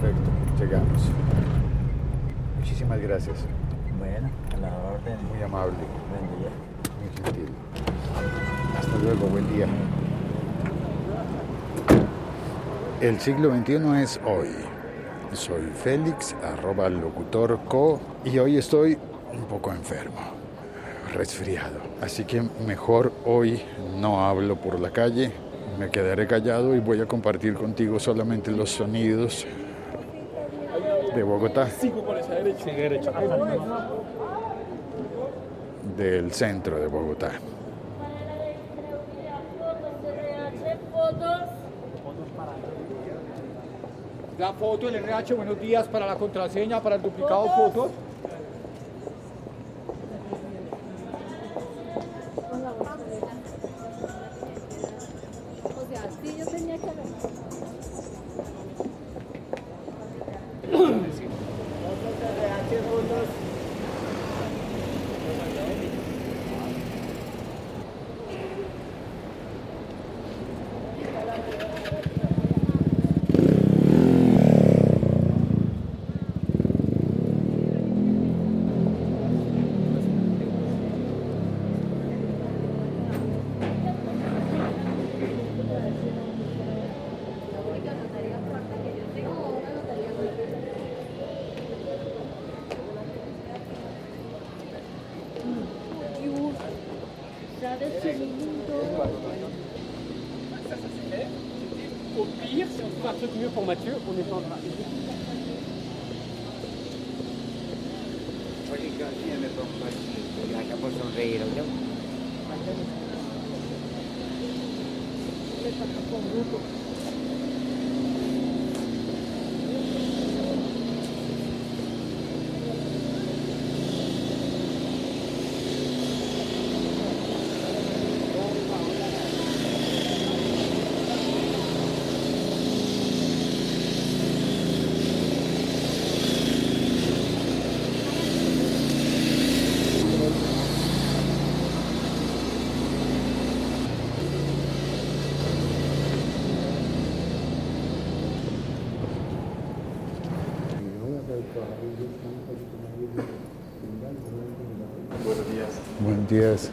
Perfecto, llegamos. Muchísimas gracias. Bueno, a la orden. Muy amable, Buen día. muy gentil. Hasta luego, buen día. El siglo XXI es hoy. Soy Félix, arroba locutor co, y hoy estoy un poco enfermo, resfriado. Así que mejor hoy no hablo por la calle, me quedaré callado y voy a compartir contigo solamente los sonidos de Bogotá, del centro de Bogotá. La foto, el RH, buenos días para la contraseña, para el duplicado fotos. O sea, sí, yo tenía que Au pire, si on trouve un truc mieux pour Mathieu, on étendra. Sonreír, ¿no? Buenos días.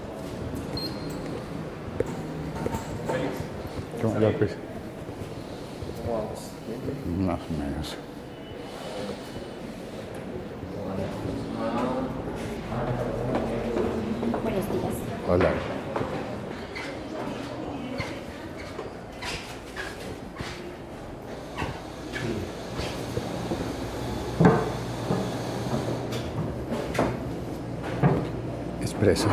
¿Cómo la pues? Más o menos. Buenos días. Hola. preso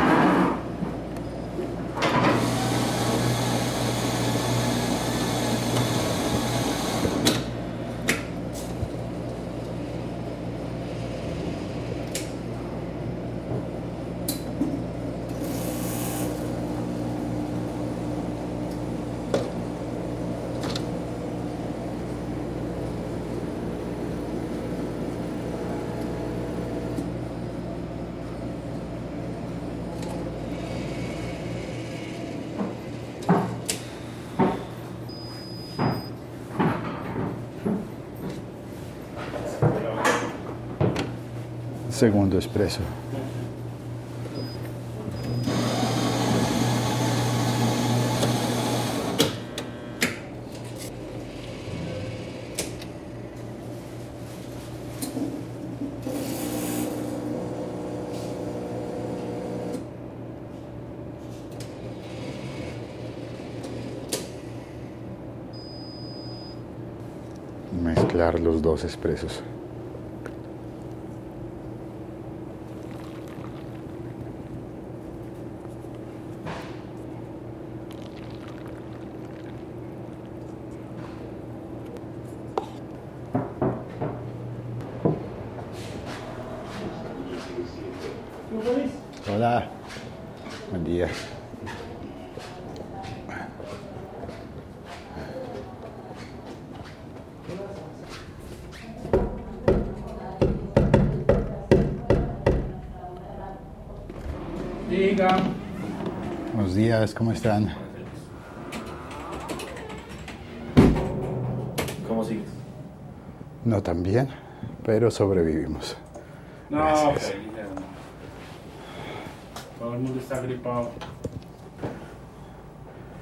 Segundo espresso. Mezclar los dos expresos. Hola. Buen día. Diga. Buenos días, ¿cómo están? ¿Cómo sigues? No tan bien, pero sobrevivimos. No, Gracias. feliz, Falando mundo está gripado